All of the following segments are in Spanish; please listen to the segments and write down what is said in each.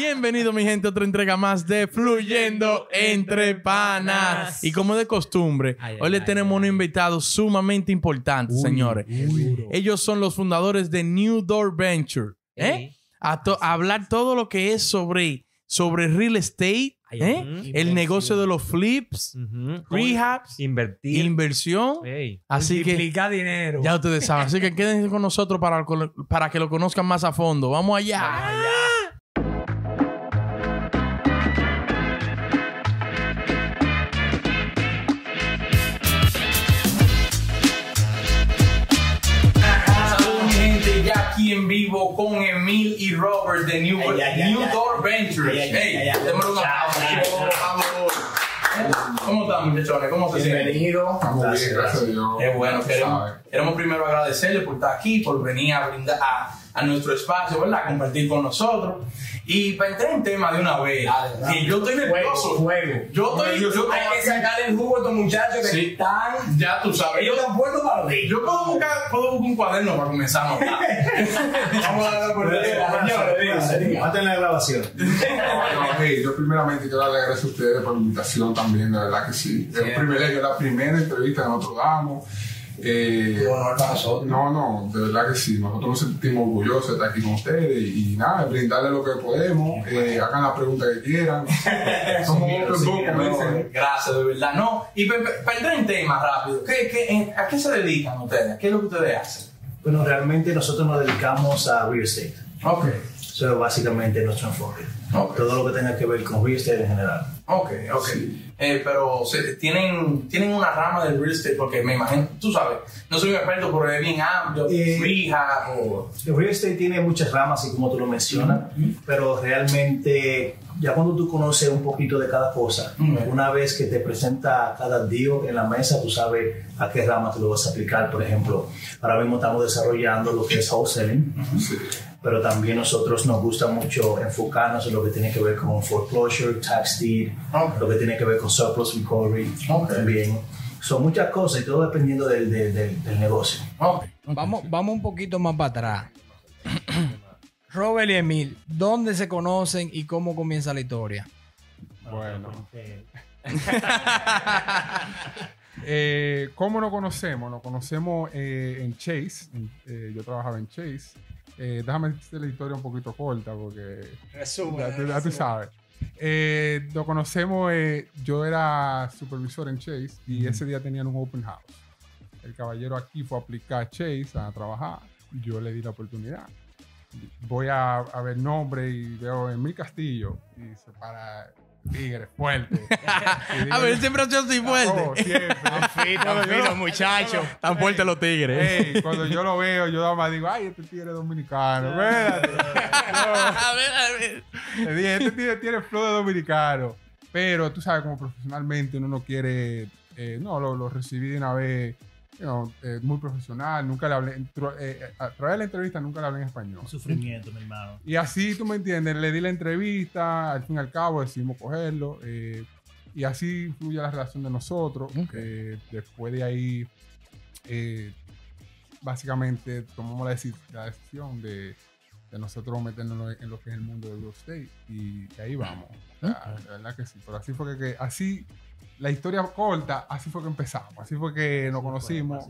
Bienvenido, mi gente, a otra entrega más de Fluyendo Entre Panas. Y como de costumbre, Ay, ay, hoy le ay, tenemos un invitado sumamente importante, señores. Ellos son los fundadores de New Door Venture. ¿eh? A, hablar todo lo que es sobre, sobre real estate, ¿eh? el negocio de los flips, rehabs, Invertir. inversión. Ey. Así que dinero. ya ustedes saben. Así que quédense con nosotros para, para que lo conozcan más a fondo. Vamos allá. Saludos, en vivo con Emil y Robert de New, Ay, ay, ay, New ay. Door Ventures. Ay, ay, ay, Hey, un. ¿Cómo están, muchachones? ¿Cómo se sienten? Bienvenido. Estamos bien, gracias a Dios. Es bueno, queremos, queremos primero agradecerle por estar aquí, por venir a brindar a, a nuestro espacio, ¿verdad? Compartir con nosotros. Y para entrar en tema de una vez, que yo estoy nervioso. Juego. Yo estoy, yo Hay que sacar el jugo a estos muchachos que Sí. están. ya tú sabes. Ellos Yo, están puestos para yo puedo, buscar, puedo buscar un cuaderno para comenzar a notar. Vamos a darle por el Maten la grabación. Bueno, hey, yo primeramente quiero darle gracias a ustedes por la invitación también, de verdad que sí. Es un privilegio, es la primera entrevista que nosotros damos. Eh, honor para nosotros. No, no, de verdad que sí. Nosotros nos sentimos orgullosos de estar aquí con ustedes y, y nada, brindarles lo que podemos. Eh, hagan las preguntas que quieran. Somos open book, como dicen. Gracias, de verdad. No, y pa- pa- para entrar en tema rápido, ¿qué, qué, en- ¿a qué se dedican ustedes? ¿Qué es lo que ustedes hacen? Bueno, realmente nosotros nos dedicamos a real estate. Ok, Eso es básicamente nuestro enfoque. Ok. Todo lo que tenga que ver con real estate en general. ok, ok. Eh, pero se- tienen, tienen una rama del real estate porque me imagino, tú sabes, no soy un experto, pero es bien amplio, Eh, rehab o... El real estate tiene muchas ramas, así como tú lo mencionas, pero realmente ya cuando tú conoces un poquito de cada cosa, Ujú. una vez que te presenta cada deal en la mesa, tú sabes a qué rama tú lo vas a aplicar. Por ejemplo, ahora mismo estamos desarrollando lo que es wholesaling, Sí. pero también nosotros nos gusta mucho enfocarnos en lo que tiene que ver con foreclosure, tax deed, Ok. lo que tiene que ver con surplus recovery Ok. también. Son muchas cosas y todo dependiendo del, del- del- del negocio. Ok. Vamos, vamos un poquito más para atrás. Robert y Emil, ¿dónde se conocen y cómo comienza la historia? Bueno. Eh, ¿Cómo nos conocemos? Nos conocemos eh, en Chase. Eh, yo trabajaba en Chase. Eh, déjame hacer la historia un poquito corta porque ya, tú- ya tú sabes. Eh, nos conocemos, eh, yo era supervisor en Chase y ese día tenían un open house. El caballero aquí fue a aplicar a Chase a trabajar. Yo le di la oportunidad. Voy a, a ver nombre y veo en mi castillo y se para tigre fuerte. A ver, siempre ha sido así Oh, fuerte. Tan fuertes los tigres. Ey, cuando yo lo veo, yo nada más digo, ay, este tigre es dominicano. Espérate. a ver, a ver. Le dije, este tigre tiene flow de dominicano. Pero tú sabes, como profesionalmente uno no quiere, eh, no, lo, lo recibí de una vez, you know, eh, muy profesional. Nunca le hablé, eh, eh, a través de la entrevista nunca le hablé en español. Sufrimiento, mi hermano. Y así, tú me entiendes, le di la entrevista, al fin y al cabo decidimos cogerlo. eh, y así fluye la relación de nosotros. Eh, después de ahí, eh, básicamente tomamos la, deci- la decisión de, de nosotros meternos en lo que es el mundo del real estate. Y, ahí vamos. O sea, La verdad que sí. Pero así fue que, que- así, la historia corta, así fue que empezamos. Así fue que nos conocimos.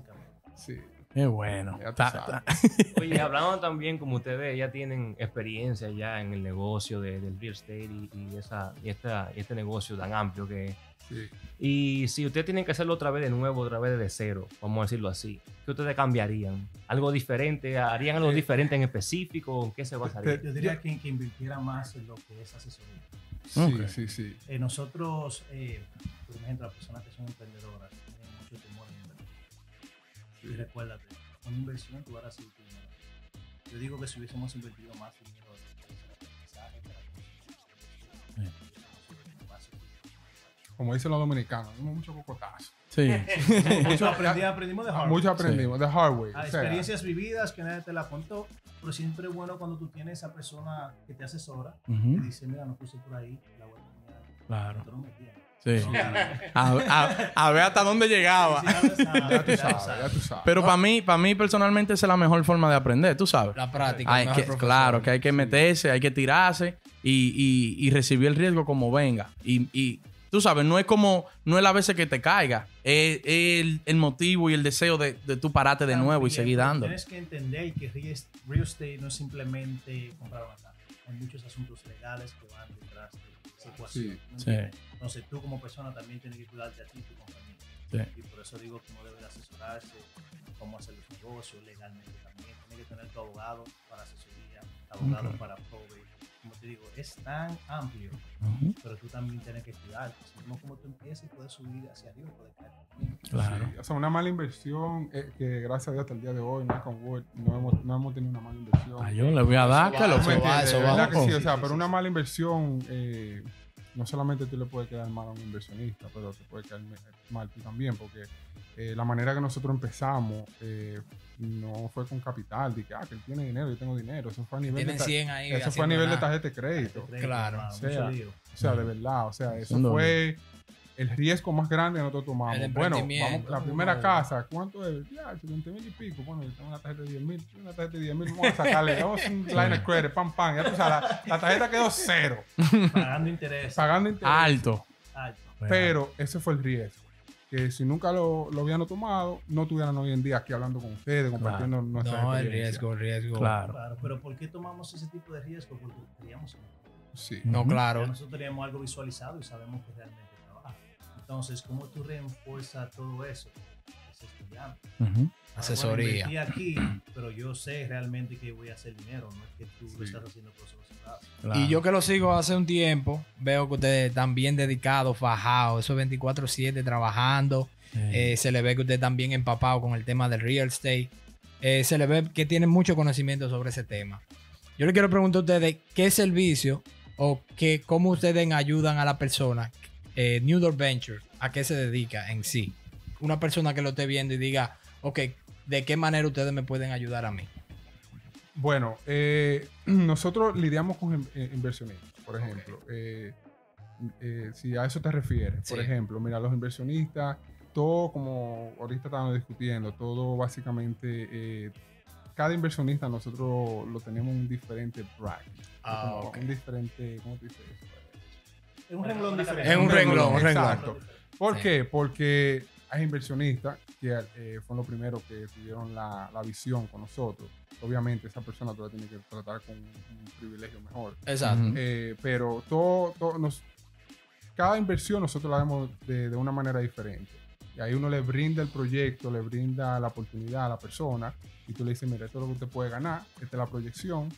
Sí. Qué bueno. Ta- ta- Oye, hablando también, como ustedes ya tienen experiencia ya en el negocio de- del real estate y, y esa, y, esta, y este negocio tan amplio que es. sí. Y si ustedes tienen que hacerlo otra vez de nuevo, otra vez de cero, vamos a decirlo así, ¿qué ustedes cambiarían? ¿Algo diferente? ¿Harían algo Eh, diferente en específico? ¿En qué se basaría? Yo diría que, que invirtiera más en lo que es asesoría. Sí, sí, sí. Eh, nosotros, eh, por ejemplo, las personas que son emprendedoras tienen mucho temor en invertir. Y recuérdate, una inversión tú vas a recibir tu dinero. Yo digo que si hubiésemos invertido más dinero en el aprendizaje, para Como dicen los dominicanos, dimos mucho cocotazo. Sí. Mucho aprendi- aprendimos de Harvard. Mucho aprendimos, the hard way. Sea, experiencias vividas que nadie te la contó, pero siempre es bueno cuando tú tienes esa persona que te asesora y Ujú. dice, mira, no puse por ahí, la voy a. Claro. No. Sí. A, a- a ver hasta dónde llegaba. Ya tú sabes, ya tú sabes. Pero para mí, para mí personalmente esa es la mejor forma de aprender, tú sabes. La práctica. Hay que- claro, que hay que meterse, hay que tirarse y, y- y recibir el riesgo como venga. Y, y tú sabes, no es como, no es la veces que te caiga, es, es el, el motivo y el deseo de, de tú pararte de nuevo y seguir dando. Tienes que entender que real est- real estate no es simplemente comprar una. Hay muchos asuntos legales que van detrás de esa ecuación. Sí. ¿me Sí. Entonces tú como persona también tienes que cuidarte a ti y tu compañía. Sí. Y por eso digo que uno debe de asesorarse cómo hacer los negocios legalmente también. Tienes que tener tu abogado para asesoría, abogado para probate. Como te digo, es tan amplio, pero tú también tienes que cuidarte. Si mismo como tú empiezas, puedes subir hacia arriba, puedes caer también. Claro. Sí, o sea, una mala inversión, eh, que gracias a Dios hasta el día de hoy, wood, no hemos, no hemos tenido una mala inversión. Ah, yo le voy a dar Eso que lo va, ¿Tú me eso va, entiendes? eso va. verdad que sí, o sea, sí, pero sí, una mala inversión, eh, no solamente tú le puedes quedar mal a un inversionista, pero te puede quedar mal tú también, porque eh, la manera que nosotros empezamos eh, no fue con capital, de que, ah, que él tiene dinero, yo tengo dinero, eso fue a nivel, de, Tienen ta- 100 ahí. eso fue a nivel de tarjeta de crédito. Crédito, Claro. O sea. O sea, de verdad, o sea, eso fue el riesgo más grande que nosotros tomamos. El Bueno, vamos, la primera casa, ¿cuánto es? Ya, 20 mil y pico. Bueno, yo tengo una tarjeta de 10 mil, una tarjeta de 10 mil, vamos a sacarle, vamos un line of credit, pam, pam. Ya tú sabes, la, la tarjeta quedó cero, Pagando interés pagando interés. Alto. alto. Pero ese fue el riesgo. Que si nunca lo, lo habían tomado, no estuvieran hoy en día aquí hablando con ustedes, compartiendo nuestra No, el riesgo, el riesgo. Claro. Claro, pero ¿por qué tomamos ese tipo de riesgo? Porque queríamos Sí. No, claro. nosotros teníamos algo visualizado y sabemos que realmente trabaja. Entonces, ¿cómo tú refuerzas todo eso? Es estudiando. Bueno, Asesoría. invertí aquí, pero yo sé realmente que voy a hacer dinero, no es que tú lo estás haciendo por. Claro. Y yo que lo sigo hace un tiempo, veo que ustedes están bien dedicados, fajados, esos 24-7 trabajando. Eh, se le ve que ustedes están bien empapados con el tema del real estate. Eh, se le ve que tienen mucho conocimiento sobre ese tema. Yo le quiero preguntar a ustedes qué servicio o qué, cómo ustedes ayudan a la persona, eh, New Door Ventures, a qué se dedica en sí. Una persona que lo esté viendo y diga, ok, ¿de qué manera ustedes me pueden ayudar a mí? Bueno, eh, nosotros lidiamos con eh, inversionistas, por ejemplo. Eh, eh, si a eso te refieres, por ejemplo, mira, los inversionistas, todo como ahorita estábamos discutiendo, todo básicamente, eh, cada inversionista nosotros lo tenemos un diferente bracket. Ah, como. Un diferente, ¿cómo te dices? Es un renglón diferente. Es un renglón, un renglón. Exacto. ¿Por Sí. qué? Porque hay inversionistas que eh, fueron los primeros que tuvieron la, la visión con nosotros. Obviamente esa persona todavía tiene que tratar con un, un privilegio mejor. Exacto. Eh, pero todo, todo nos, cada inversión nosotros la vemos de, de una manera diferente. Y ahí uno le brinda el proyecto, le brinda la oportunidad a la persona y tú le dices, mira, esto es lo que usted puede ganar, esta es la proyección,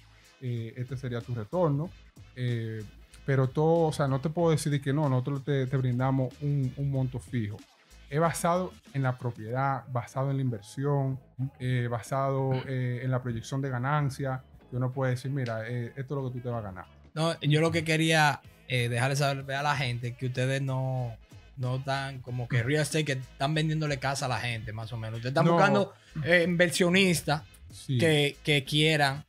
eh, este sería tu retorno. eh, pero todo, o sea, no te puedo decir de que no, nosotros te, te brindamos un, un monto fijo. Es basado en la propiedad, basado en la inversión, eh, basado eh, en la proyección de ganancia. Que uno puede decir, mira, eh, esto es lo que tú te vas a ganar. No, yo lo que quería eh, dejarle saber a la gente que ustedes no, no están como que real estate, que están vendiéndole casa a la gente, más o menos. Ustedes están No. buscando inversionistas Sí. que, que quieran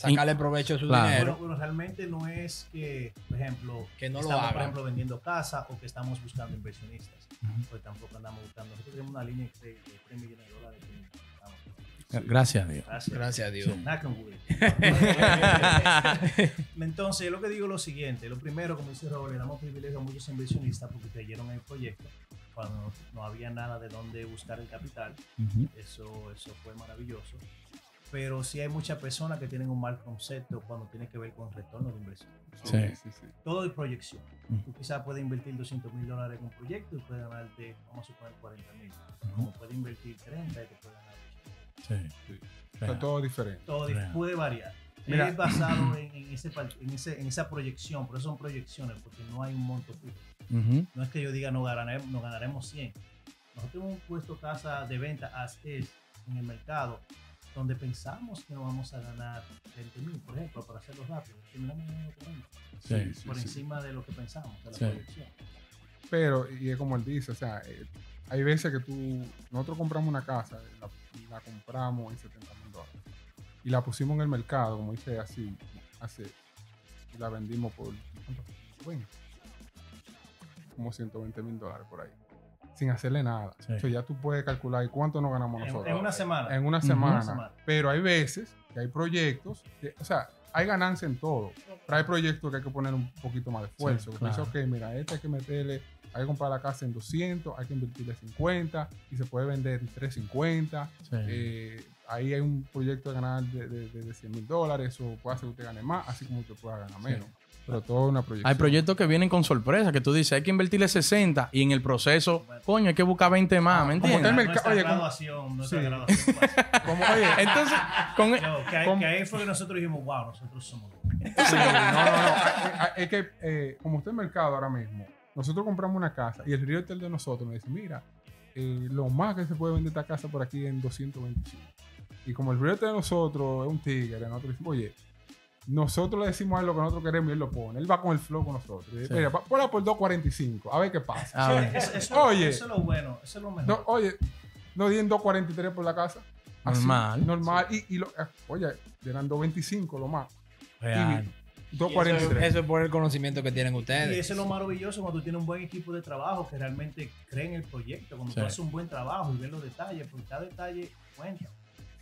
sacarle provecho a su Claro. dinero. Bueno, bueno, realmente no es que, por ejemplo, Que no lo estamos, por ejemplo, vendiendo casa o que estamos buscando inversionistas. Ujú. Pues tampoco andamos buscando. Nosotros tenemos una línea de, de 3 millones de dólares. que. Gracias a Dios. Gracias. Gracias a Dios. Entonces, yo lo que digo es lo siguiente. Lo primero, como dice Robert, le damos privilegio a muchos inversionistas porque creyeron en el proyecto cuando no, no había nada de dónde buscar el capital. Ujú. Eso, eso fue maravilloso. Pero sí hay muchas personas que tienen un mal concepto cuando tiene que ver con retorno de inversión. Sí, Sí. sí. Todo es proyección. Mm. Tú quizás puedes invertir 200 mil dólares en un proyecto y puedes ganarte, vamos a suponer, 40 mil. Como puedes invertir 30 y te puedes ganar 80. Sí. O sea, todo diferente. Todo Real. puede variar. Mira. Es basado en, en ese, en, ese, en esa proyección, por eso son proyecciones, porque no hay un monto fijo. No es que yo diga no ganaremos, no ganaremos 100. Nosotros hemos puesto casa de venta as is en el mercado donde pensamos que no vamos a ganar 20 mil, por ejemplo, para hacerlo rápido. Terminamos ganando 40, Sí. Sí, por sí. encima de lo que pensamos, de la Sí. proyección. Pero, y es como él dice, o sea, eh, hay veces que tú, nosotros compramos una casa, la, la compramos en 70 mil dólares y la pusimos en el mercado, como dice así, hace, y la vendimos por ¿cuánto? 20. como 120 mil dólares por ahí. Sin hacerle nada. Sí. O sea, ya tú puedes calcular cuánto nos ganamos En, nosotros. en una semana. en una semana. Una semana. Pero hay veces que hay proyectos, que, o sea, hay ganancia en todo. Pero hay proyectos que hay que poner un poquito más de esfuerzo. Sí, claro. ok, mira, este hay que meterle, hay que comprar la casa en 200, hay que invertirle 50 y se puede vender en 350. Sí. Eh, ahí hay un proyecto de ganar de, de, de, de 100 mil dólares o puede hacer que usted gane más, así como usted pueda ganar menos. Pero todo es una proyección. Hay proyectos que vienen con sorpresa, que tú dices, hay que invertirle 60 y en el proceso, coño, hay que buscar 20 más, ¿me Ah, como entiendes? está el mercado- Nuestra oye, como- graduación, nuestra Sí. graduación. Como, oye, Entonces, con Yo, que, ahí- ¿Cómo? que ahí fue que nosotros dijimos, wow, nosotros somos. Sí, no, no, no. Es que, eh, como está el mercado ahora mismo, nosotros compramos una casa y el realtor de nosotros nos dice, mira, eh, lo más que se puede vender esta casa por aquí en 225. Y como el realtor de nosotros es un tigre, nosotros decimos, oye, nosotros le decimos a él lo que nosotros queremos y él lo pone. Él va con el flow con nosotros. Y Sí. Mira, ponla por 245, a ver qué pasa. A ver, Eso, eso- Oye. eso es lo bueno, eso es lo mejor. No, oye, no dieron 243 por la casa. Así, Normal. Normal. Y, y lo, eh, oye, eran 225 lo más. real. Y 243. Eso es por el conocimiento que tienen Y ustedes. eso es lo maravilloso cuando tú tienes un buen equipo de trabajo que realmente creen el proyecto, cuando Sí. tú haces un buen trabajo y ves los detalles, porque cada detalle cuenta.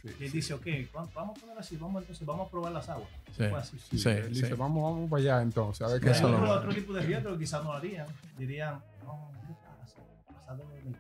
Sí, Y él dice, ok, ¿cuánto- vamos a poner así, vamos entonces, vamos a probar las aguas. Sí. Así. Sí, Sí, él dice, vamos, vamos para allá entonces, a ver qué Hay otro, tipo de riesgo que quizás no harían. Dirían, no, ¿qué pasa? Pasado del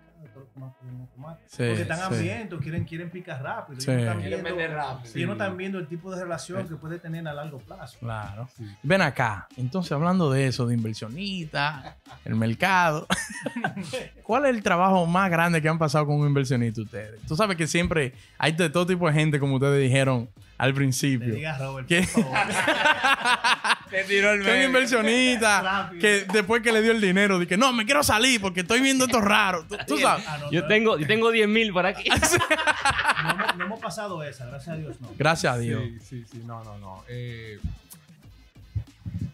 más podemos tomar. Sí, Porque están sí. hambrientos, quieren, quieren picar rápido. Ellos no están Quieren viendo- rápido. ellos no están viendo el tipo de relación que puede tener a largo plazo. Claro. Sí. Ven acá. Entonces, hablando de eso, de inversionista, el mercado, ¿cuál es el trabajo más grande que han pasado con un inversionista ustedes? Tú sabes que siempre hay de todo tipo de gente, como ustedes dijeron al Le principio. diga a Robert, ¿Qué? por favor. Te tiró el Que un inversionista que después que le dio el dinero, dije, no, me quiero salir porque estoy viendo esto raro. Tú, tú sabes. Yo tengo, yo tengo 10 mil por aquí. no hemos, no hemos pasado esa, gracias a Dios, no. Gracias a Dios. Sí, sí, sí, no, no, no. Eh,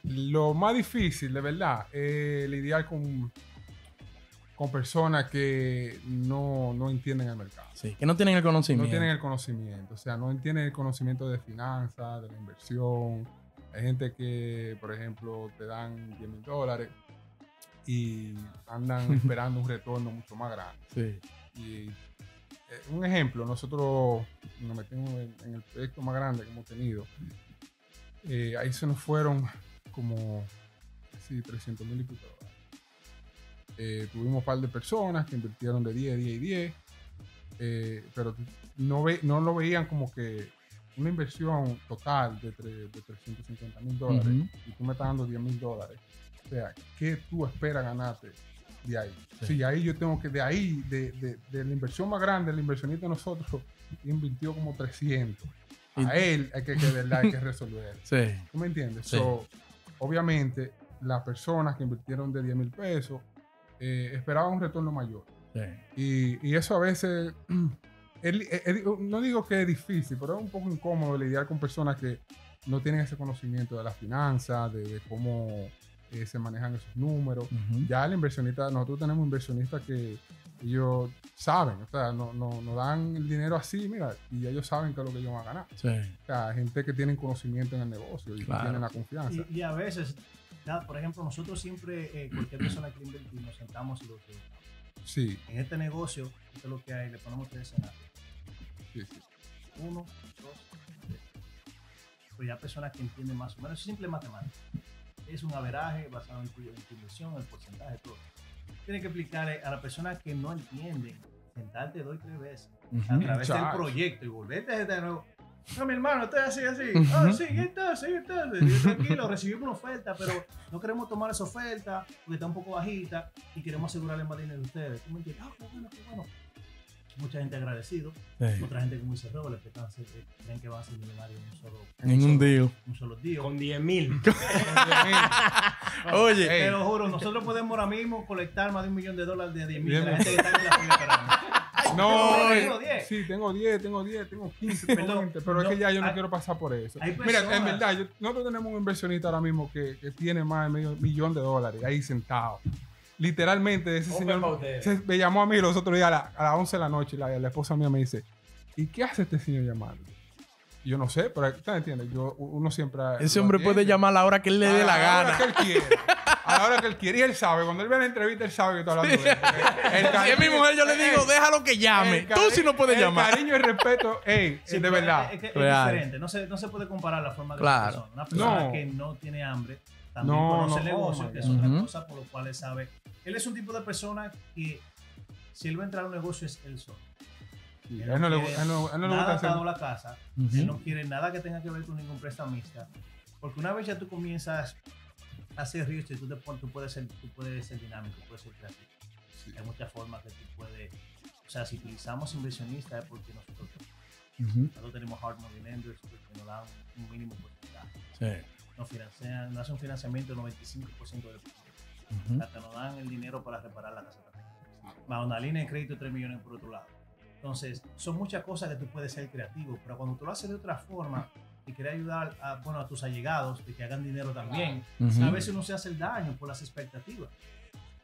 lo más difícil, de verdad, es lidiar con, con personas que no, no entienden el mercado. Sí, que no tienen el No conocimiento. tienen el conocimiento, o sea, no entienden el conocimiento de finanzas, de la inversión. Hay gente que, por ejemplo, te dan 10 mil dólares y andan esperando un retorno mucho más grande. Sí. Y eh, un ejemplo, nosotros nos metimos en, en el proyecto más grande que hemos tenido. Eh, ahí se nos fueron como sí, 300 mil dólares. Eh, tuvimos un par de personas que invirtieron de 10, 10 y 10, eh, pero no, ve, no lo veían como que una inversión total de, tre- de 350 mil dólares y tú me estás dando 10 mil dólares. O sea, ¿qué tú esperas ganarte de ahí? Sí. Sí, ahí yo tengo que, de ahí, de, de, de la inversión más grande, el inversionista de nosotros invirtió como 300. Y- A él hay que, que verdad hay que resolver. Sí. ¿Tú me entiendes? Sí. So, obviamente, las personas que invirtieron de 10 mil pesos eh, esperaban un retorno mayor. sí. Y, y eso a veces, no digo que es difícil, pero es un poco incómodo lidiar con personas que no tienen ese conocimiento de las finanzas, de, de cómo eh, se manejan esos números. Ya el inversionista, nosotros tenemos inversionistas que ellos saben, o sea, no, no, no dan el dinero así, mira, y ellos saben qué es lo que ellos van a ganar. Sí. O sea, gente que tiene conocimiento en el negocio y que tienen la confianza. Y, y a veces, ya, por ejemplo, nosotros siempre, eh, cualquier persona que invertir, nos sentamos y lo que Sí, en este negocio, esto es lo que hay, le ponemos tres escenarios. sí, sí. Uno, dos, tres. Pues ya personas que entienden más o menos, es simple matemática. Es un averaje basado en tu, en tu inversión, el porcentaje, todo. Tienes que explicarle a las personas que no entienden, sentarte dos y tres veces a través del proyecto y volverte a de nuevo. No, mi hermano, estoy así, así. Ah, sí, ¿y entonces? ¿y entonces? Y yo, tranquilo, recibimos una oferta, pero no queremos tomar esa oferta porque está un poco bajita y queremos asegurarle más dinero a ustedes. ¿Tú me entiendes? Ah, qué bueno, qué bueno. Mucha gente agradecido, Sí. otra gente como dice Robert, que están- creen que van a ser millonarios en un solo, En un solo- deal. un solo día. Con 10 mil. Oye, Te lo juro, nosotros podemos ahora mismo colectar más de un millón de dólares de 10 mil. La gente que está en la fila. No, tengo eh, 10. sí, tengo 10, tengo 10, tengo 15, tengo Perdón, 20, pero es que ya yo no hay- quiero pasar por eso. Mira, en verdad, yo- nosotros tenemos un inversionista ahora mismo que, que tiene más de medio millón de dólares ahí sentado. Literalmente, ese señor se- me llamó a mí los otros días a, la- a las 11 de la noche y la, la esposa mía me dice, ¿y qué hace este señor llamando? Yo no sé, pero ¿tú entiendes? Yo, uno siempre... ese hombre atiende. puede llamar a la hora que él le dé la hora gana. que él quiera. A la hora que él quiere y él sabe. Cuando él ve la entrevista, él sabe que estoy hablando de él. el Si es cariño- mi mujer, yo le digo, el- déjalo que llame. Tú sí no puedes el llamar. cariño y respeto, ey, Sí, es de verdad. Es, que es Real. diferente. No se, no se puede comparar la forma de Claro. una persona. Una persona No. que no tiene hambre también No, conoce no, el negocio, oh, que es otra God. cosa por lo cual él sabe. Él es un tipo de persona que si él va a entrar a un negocio es él solo. Sí, Él no le, él no- él no le nada gusta hacer. la casa. Ujú. Él no quiere nada que tenga que ver con ningún prestamista. Porque una vez ya tú comienzas hacer real estate, tú, te tú, puedes ser, tú puedes ser dinámico, puedes ser creativo. Hay muchas formas que tú puedes. O sea, si utilizamos inversionistas es porque nosotros, Ujú. nosotros tenemos hard money lenders porque nos dan un mínimo porcentaje. Sí. Nos financian, nos hacen un financiamiento del 95% del proyecto. Ujú. Hasta nos dan el dinero para reparar la casa también. Más una línea de crédito de 3 millones por otro lado. Entonces, son muchas cosas que tú puedes ser creativo, pero cuando tú lo haces de otra forma y quieres ayudar a, bueno, a tus allegados de que hagan dinero también, a veces uno se hace el daño por las expectativas.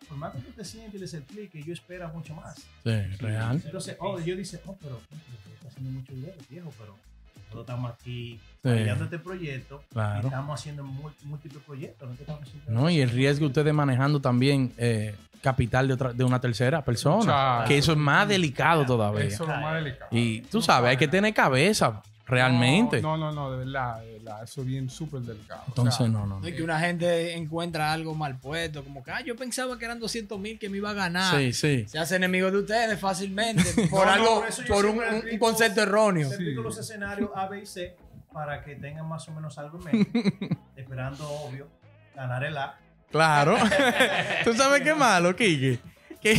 Por más que tú te sientes y les expliques, yo espero mucho más. Sí, real. Entonces, oh, yo dice, oh, pero estás haciendo mucho dinero, viejo, pero nosotros estamos aquí Sí. apoyando este proyecto y estamos haciendo múltiples proyectos. No, es que estamos haciendo- No, y el riesgo ustedes manejando también eh, capital de, otra, de una tercera persona. Que eso es más delicado todavía. Eso es lo más delicado. Y tú sabes, hay que tener cabeza, realmente. No, no, no, de verdad, de verdad. Eso es bien súper delicado. O Entonces, sea, no, no. Es que una gente encuentra algo mal puesto, como que ah, yo pensaba que eran 200 mil que me iba a ganar. Sí, sí. Se hace enemigo de ustedes fácilmente por No, algo, por un, concepto erróneo. Te explico Sí. los escenarios A, B y C para que tengan más o menos algo en mente, esperando, obvio, ganar el A. Claro. ¿Tú sabes qué malo, Kike? Que,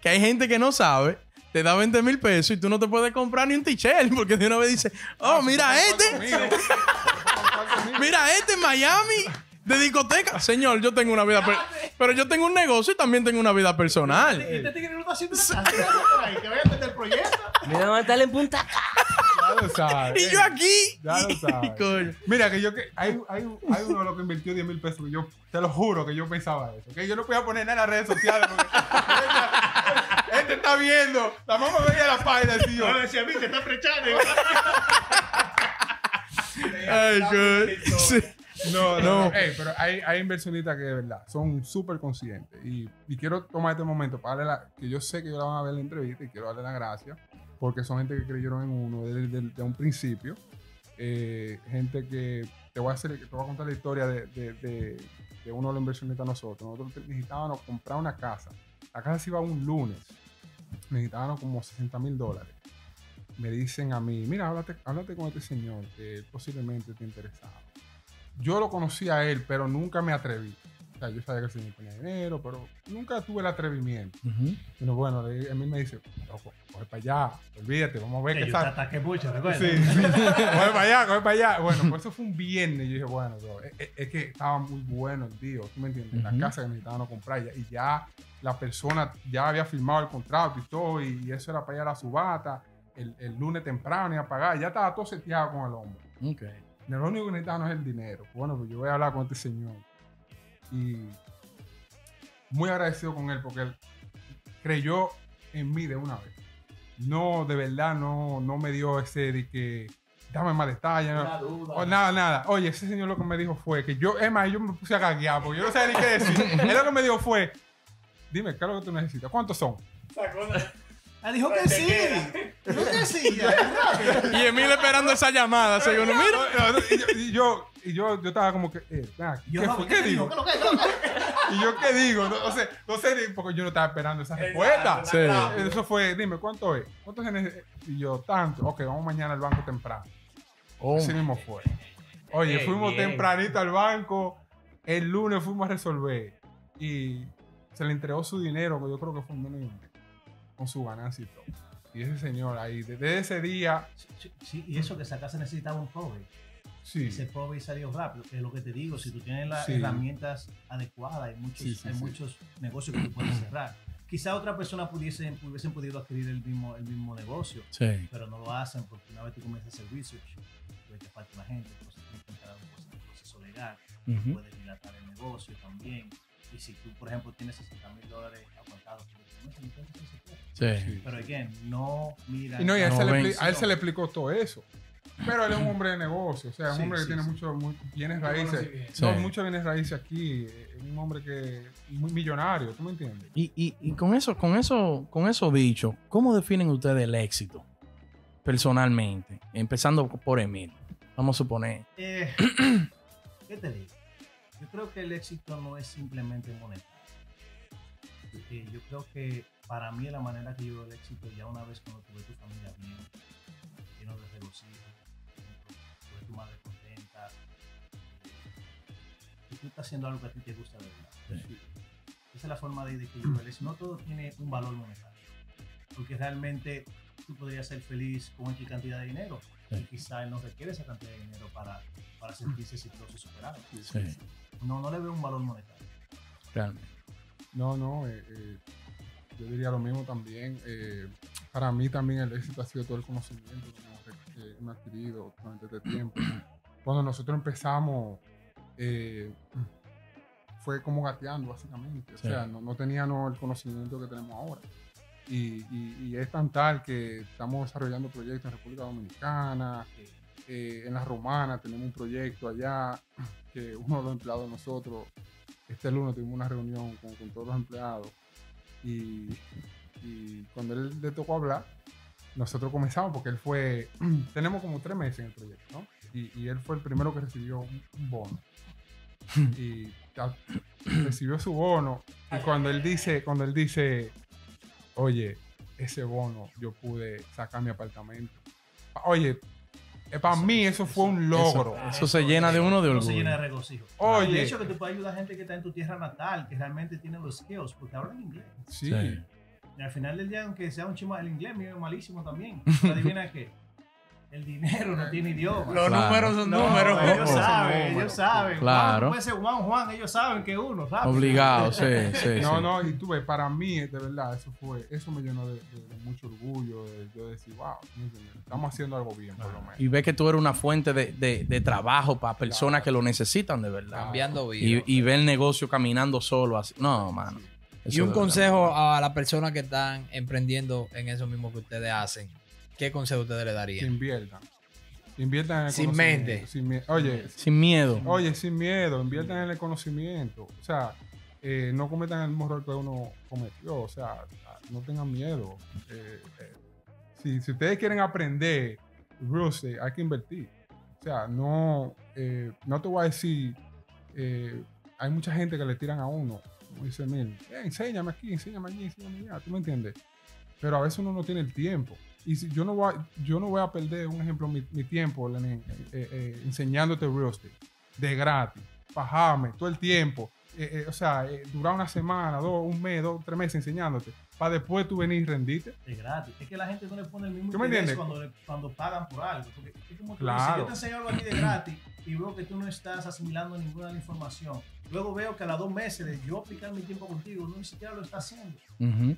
que hay gente que no sabe, te da 20 mil pesos y tú no te puedes comprar ni un t-shirt porque de una vez dice, oh, mira este, mira este en Miami de discoteca. Señor, yo tengo una vida, per- pero yo tengo un negocio y también tengo una vida personal. Y este tigre no está haciendo nada. Que vaya a meter el proyecto. Mira, vamos a estar en punta. Ya lo sabes. Y yo aquí. Ya lo sabes. Coño. Mira, que yo que hay, hay, hay uno de los que invirtió 10 mil pesos. Yo te lo juro que yo pensaba eso. Que yo no podía poner nada en las redes sociales. Porque este está viendo. La mamá veía la página y yo. No, decía, a mí te está frechando. Ay. Sí. No, No. pero hay, hay inversionistas que de verdad son súper conscientes. Y, y quiero tomar este momento para darle la. Que yo sé que ellos la van a ver en la entrevista y quiero darle las gracias. Porque son gente que creyeron en uno desde, desde- desde un principio. Eh, gente que. Te voy a hacer, te voy a contar la historia de, de, de- de uno de los inversionistas nosotros. Nosotros necesitábamos comprar una casa. La casa se iba un lunes. Necesitábamos como 60 mil dólares. Me dicen a mí, mira, háblate, háblate con este señor que posiblemente esté interesado yo lo conocí a él, pero nunca me atreví. Sea, yo sabía que el señor tenía dinero, pero nunca tuve el atrevimiento. Pero bueno, a mí me dice, loco, coge para allá, olvídate, vamos a ver Que qué sale. ataqué mucho, ¿recuerdas? Sí, sí. coge para allá, coge para allá. Bueno, pues eso fue un viernes. Yo dije, bueno, bro, es, es- es que estaba muy bueno el tío, ¿tú me entiendes? La casa que necesitaban comprar y ya, y ya la persona ya había firmado el contrato y todo, y, eso era para ir a la subata. El, el lunes temprano iba a pagar, ya estaba todo seteado con el hombre. Ok. Lo único que necesitaba no es el dinero. Bueno, pues yo voy a hablar con este señor. Y muy agradecido con él porque él creyó en mí de una vez. No, de verdad, no, no me dio ese de que dame más detalles. no. O nada, nada. Oye, ese señor lo que me dijo fue que yo, es más, yo me puse a gaguear porque yo no sabía ni qué decir. él lo que me dijo fue, dime, ¿qué es lo que tú necesitas? ¿Cuántos son? Ah, dijo que sí. Dijo que sí. Y Emil esperando esa llamada, según mira. Yo, y yo, yo estaba como que, eh, aquí, Yo, ¿qué, fue? ¿qué ¿Qué digo? ¿Qué? ¿Qué? Y yo, ¿qué digo? No, o sea, no sé, ni- porque yo no estaba esperando esa respuesta. Sí. Eso fue, dime, ¿cuánto es? ¿Cuánto se necesita? Y yo, tanto. Ok, vamos mañana al banco temprano. Oh, Así mismo fue. Oye, Qué fuimos bien. tempranito al banco. El lunes fuimos a resolver. Y se le entregó su dinero, que yo creo que fue menos de un mes, con su ganancia y todo. Y ese señor ahí, desde ese día, Sí, Sí, y eso que esa casa necesitaba un probate. Sí. Ese probate salió rápido, que es lo que te digo. Si tú tienes las Sí. herramientas adecuadas, hay muchos, Sí, sí, hay sí. muchos negocios que tú puedes cerrar. Quizá otra persona pudiesen, hubiesen podido adquirir el mismo, el mismo negocio, sí. pero no lo hacen porque una vez tú comienzas a hacer research, ve que falta una gente, entonces tienes que entrar a un proceso- legal, Ujú. puedes dilatar el negocio también. Y si tú, por ejemplo, tienes 60 mil dólares aguantados, puede. Sí. Pero again, no mira. Y no, y a él, No se, le, a él se le explicó todo eso. Pero él es un hombre de negocio, o sea, es un Sí, hombre que sí, tiene sí. muchos muy, bienes raíces. Sí. No, muchos bienes raíces aquí. Es un hombre que muy millonario, ¿tú me entiendes? Y, y, y con eso, con eso, con eso dicho, ¿cómo definen ustedes el éxito? Personalmente. Empezando por Emil. Vamos a suponer. Eh, ¿Qué te digo? Yo creo que el éxito no es simplemente monetario. Eh, yo creo que para mí la manera que yo veo el éxito ya una vez cuando tuve tu familia bien, lleno de regocijo, contenta, eh, y tú estás haciendo algo que a ti te gusta de verdad. Esa es la forma de, de que yo veo. No todo tiene un valor monetario, porque realmente tú podrías ser feliz con X cantidad de dinero y quizá él no requiere esa cantidad de dinero para, para sentirse exitoso y superado. Sí, No, no le veo un valor monetario. realmente. No, no, eh, eh, yo diría lo mismo también. eh, para mí también el éxito ha sido todo el conocimiento que hemos adquirido durante este tiempo. Cuando nosotros empezamos, eh, fue como gateando básicamente. O Sí. sea, no, no teníamos el conocimiento que tenemos ahora. Y, y- y es tan tal que estamos desarrollando proyectos en República Dominicana, eh, en la Romana tenemos un proyecto allá que uno de los empleados de nosotros, este lunes tuvimos una reunión con, con todos los empleados y, y cuando él le tocó hablar, nosotros comenzamos porque él fue, tenemos como tres meses en el proyecto, ¿no? Y, y él fue el primero que recibió un, bono. y ya recibió su bono y cuando él dice, cuando él dice, oye, ese bono yo pude sacar mi apartamento. Oye, para mí eso fue un logro. Eso se llena de uno de Uno se llena de orgullo. regocijo. Oye. El hecho que tú puedas ayudar a gente que está en tu tierra natal, que realmente tiene los skills, porque hablan inglés. Sí. Sí. Y al final del día, aunque sea un chima el inglés, mío es malísimo también. Pero adivina qué. El dinero no tiene idioma. Los Claro. números son No, números. ellos saben, números. ellos saben. Claro. Puede ser Juan, Juan, ellos saben que uno, ¿sabes? Obligado, sí, sí. No, sí. no, y tú ves, para mí, de verdad, eso fue, eso me llenó de, de- de mucho orgullo, de yo decir, wow, ¿me entiendes? estamos haciendo algo bien, por lo menos. Y ve que tú eres una fuente de, de- de trabajo para personas que lo necesitan de verdad. Cambiando Y, vida. y ver el negocio caminando solo así. No, mano. Y un consejo a las personas que están emprendiendo en eso mismo que ustedes hacen. ¿Qué consejo ustedes le Que darían? inviertan. Inviertan en el Sin conocimiento, mente. sin Oye, Sin miedo. oye, sin miedo, inviertan en el conocimiento. O sea, eh, no cometan el mismo error que uno cometió. O sea, no tengan miedo. Eh, eh, si, si ustedes quieren aprender real estate, hay que invertir. O sea, no, eh, no te voy a decir, eh, hay mucha gente que le tiran a uno. Dice Mil, "Eh, enséñame aquí, enséñame allí, enséñame allá. ¿Tú me entiendes? Pero a veces uno no tiene el tiempo. Y si yo no voy a, yo no voy a perder, un ejemplo, mi, tiempo eh, eh, enseñándote real estate de gratis, bajarme todo el tiempo. o sea, durar una semana, dos, un mes, dos, tres meses enseñándote, para después tú venir y rendirte. Es gratis. Es que la gente no le pone el mismo ¿Tú interés cuando, le- cuando pagan por algo. Porque es como tú Claro. dices, yo te enseño algo a ti de gratis y veo que tú no estás asimilando ninguna de la información. Luego veo que a las dos meses de yo aplicar mi tiempo contigo, no ni siquiera lo está haciendo. Ujú.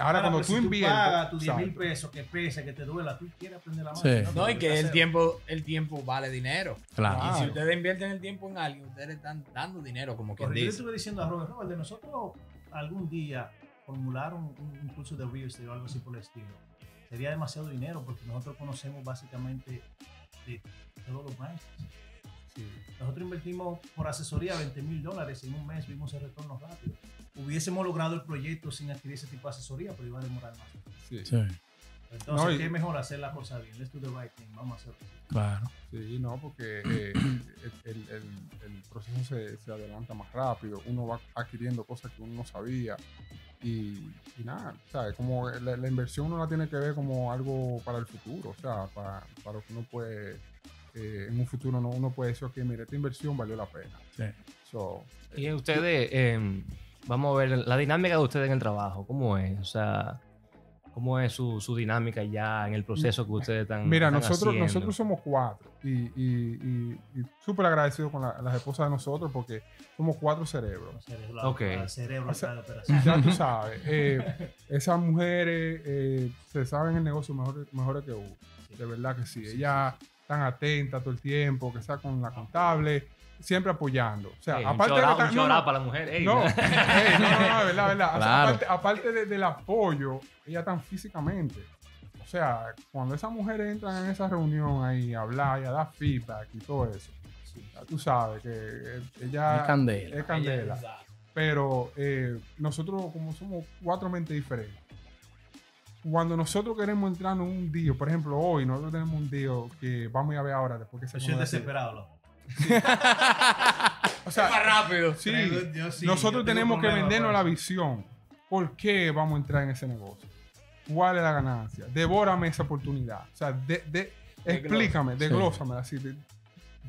Ahora, cuando pues, tú si inviertes. pagas tus 10 mil pesos, que pese, que te duela, tú quieres aprender la mano. Sí. No, y que el tiempo, el tiempo vale dinero. Claro. Y si ustedes invierten el tiempo en alguien, ustedes le están dando dinero, como quien. Yo le dice. estuve diciendo a Robert, Robert, de nosotros algún día formular un, un, un curso de real estate o algo así por el estilo. Sería demasiado dinero porque nosotros conocemos básicamente de todos los. Sí, Nosotros invertimos por asesoría 20 mil dólares y en un mes vimos el retorno rápido. Hubiésemos logrado el proyecto sin adquirir ese tipo de asesoría, pero iba a demorar más. sí, Sí, Entonces, No, y- ¿qué mejor hacer la cosa bien? Let's do the right thing. Vamos a hacerlo. claro. sí, no, porque eh, el, el- proceso se, se adelanta más rápido, uno va adquiriendo cosas que uno no sabía. Y, y nada, ¿sabes? Como la, la inversión uno la tiene que ver como algo para el futuro, o sea, para, para lo que uno puede, eh, en un futuro no, uno puede decir, ok, mira, esta inversión valió la pena. Sí. So, Y ustedes, eh, vamos a ver la dinámica de ustedes en el trabajo, ¿cómo es? O sea, ¿cómo es su, su dinámica ya en el proceso que ustedes están Mira, están nosotros, haciendo? nosotros somos cuatro y, y, y- y súper agradecidos con la- las esposas de nosotros porque somos cuatro cerebros. Cerebro, la- Ok. el cerebro O sea, operación. Ya tú sabes, eh, esas mujeres eh, se saben el negocio mejor, mejor que uno. De verdad que sí. Ellas están atentas todo el tiempo, que está con la contable, siempre apoyando. O sea, Ey, un aparte de que un no, no, para la mujer. ey. no, ey, no, no, no, de verdad, de verdad. O sea, Claro. aparte, aparte de- del apoyo, ellas están físicamente. O sea, cuando esas mujeres entran en esa reunión ahí a hablar y a dar feedback y todo eso, ya tú sabes que ella Es candela. es candela. Pero eh, nosotros, como somos cuatro mentes diferentes, cuando nosotros queremos entrar en un día, por ejemplo, hoy nosotros tenemos un día que vamos a ver ahora después que se Yo soy desesperado, loco. O sea, rápido. sí, yo sí, nosotros tenemos que vendernos la visión. ¿Por qué vamos a entrar en ese negocio? ¿Cuál es la ganancia? Devórame esa oportunidad. O sea, de, de- explícame, desglósame así. de-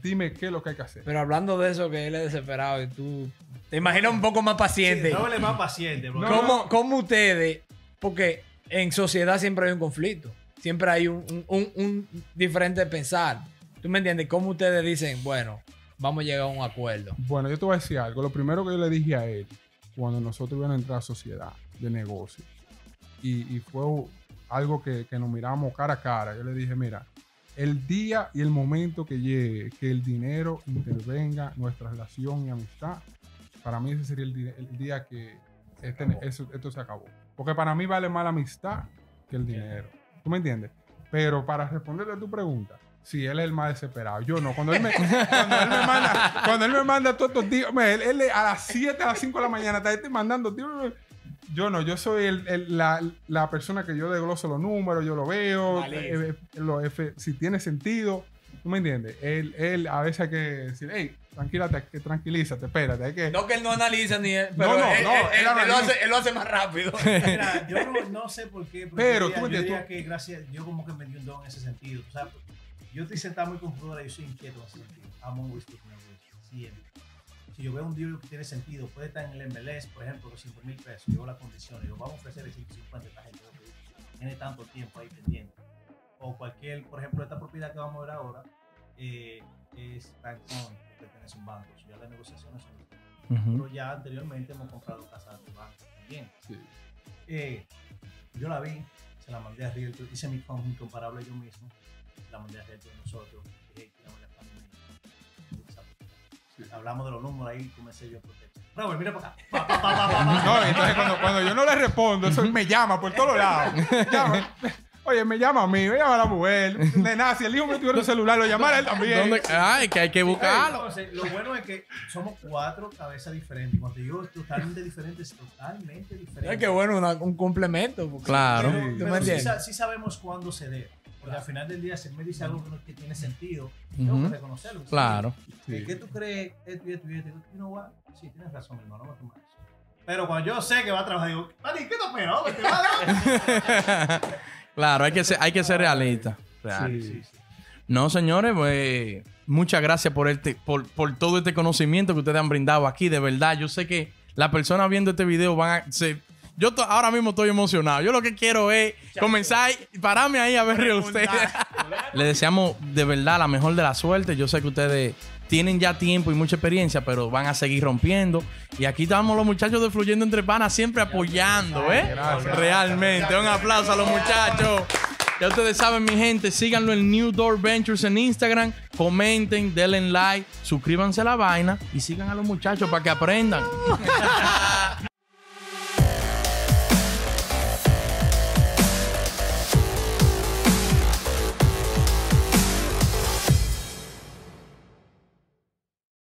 dime qué es lo que hay que hacer. Pero hablando de eso, que él es desesperado y tú te imaginas un poco más paciente. No le más paciente, bro. No, ¿Cómo, cómo ustedes? Porque en sociedad siempre hay un conflicto. Siempre hay un, un- un- un diferente pensar. ¿Tú me entiendes? ¿Cómo ustedes dicen, bueno, vamos a llegar a un acuerdo? Bueno, yo te voy a decir algo. Lo primero que yo le dije a él cuando nosotros íbamos a entrar a sociedad de negocio y, y fue algo que, que nos miramos cara a cara. Yo le dije, mira, el día y el momento que llegue, que el dinero intervenga en nuestra relación y amistad, para mí ese sería el, di- el día que este eso- esto se acabó. Porque para mí vale más la amistad que el dinero. ¿Tú me entiendes? Pero para responderte a tu pregunta, si él es el más desesperado, yo no. Cuando él me, cuando él me manda, cuando él me manda todos estos días, él, él a las 7, a las 5 de la mañana está este mandando, tío, yo no, yo soy el- el- la, la persona que yo desgloso los números, yo lo veo, Malísimo. eh, eh, lo si tiene sentido, ¿tú me entiendes? Él, él a veces hay que decir, hey, tranquilate, que tranquilízate, espérate, hay que... No que él no analiza ni él, pero No, no, él, no, él- él él- él lo hace, él lo hace más rápido. Mira, yo no, no sé por qué, Pero, yo tú me yo entiendes, diría que gracias, yo como que me di un don en ese sentido. O sea, yo estoy sentado muy computadora yo soy inquieto sentido. I'm always looking siempre. Si yo veo un deal que tiene sentido, puede estar en el MLS, por ejemplo, 200 mil pesos, yo veo las condiciones, yo vamos a ofrecer el 150 a esta gente, tiene tanto tiempo ahí pendiente. O cualquier, por ejemplo, esta propiedad que vamos a ver ahora eh, es bank que pertenece a un banco. Ya las negociaciones son Ujú. pero ya anteriormente hemos comprado casas de banco también. Sí. Eh, yo la vi, se la mandé a Realtor, hice mi comparable yo mismo, la nosotros, familia. Hablamos de los números ahí, comencé yo a proteger. Robert, mira para acá. Pa, pa, pa, pa, pa, pa. No, entonces cuando, cuando yo no le respondo, eso me llama por todos lados. Llama. Oye, me llama a mí, me llama a la mujer. De nada, si el hijo me tuviera un celular, lo llamara a él también. ¿Dónde? Ay, que hay que buscarlo. Entonces, lo bueno es que somos cuatro cabezas diferentes. Cuando te digo totalmente diferentes, totalmente diferentes. es que bueno, una- un complemento. porque- Claro. Pero, Sí. Sabemos cuándo ceder. Porque al final del día, si él me dice algo que, no- que tiene sentido, tengo Ujú. que reconocerlo. Claro. ¿Y ¿Qué tú crees? Esto y esto y esto. You know what? Sí, tienes razón, hermano. No me tomes eso. Pero cuando yo sé que va a trabajar, digo, Mani, ¿qué te? ¿Te va a dar? Claro, hay que ser, hay que ser realista. Real. Sí. Sí, sí. No, señores, pues muchas gracias por, este, por, por todo este conocimiento que ustedes han brindado aquí. De verdad, yo sé que las personas viendo este video van a... se- yo to- ahora mismo estoy emocionado. Yo lo que quiero es comenzar y pararme ahí a ver real estate. Le deseamos de verdad la mejor de la suerte. Yo sé que ustedes tienen ya tiempo y mucha experiencia, pero van a seguir rompiendo. Y aquí estamos los muchachos de Fluyendo Entre Panas siempre apoyando, ¿eh? Gracias. Realmente. Un aplauso a los muchachos. Ya ustedes saben, mi gente, síganlo en New Door Ventures en Instagram. Comenten, denle like, suscríbanse a la vaina y sigan a los muchachos para que aprendan.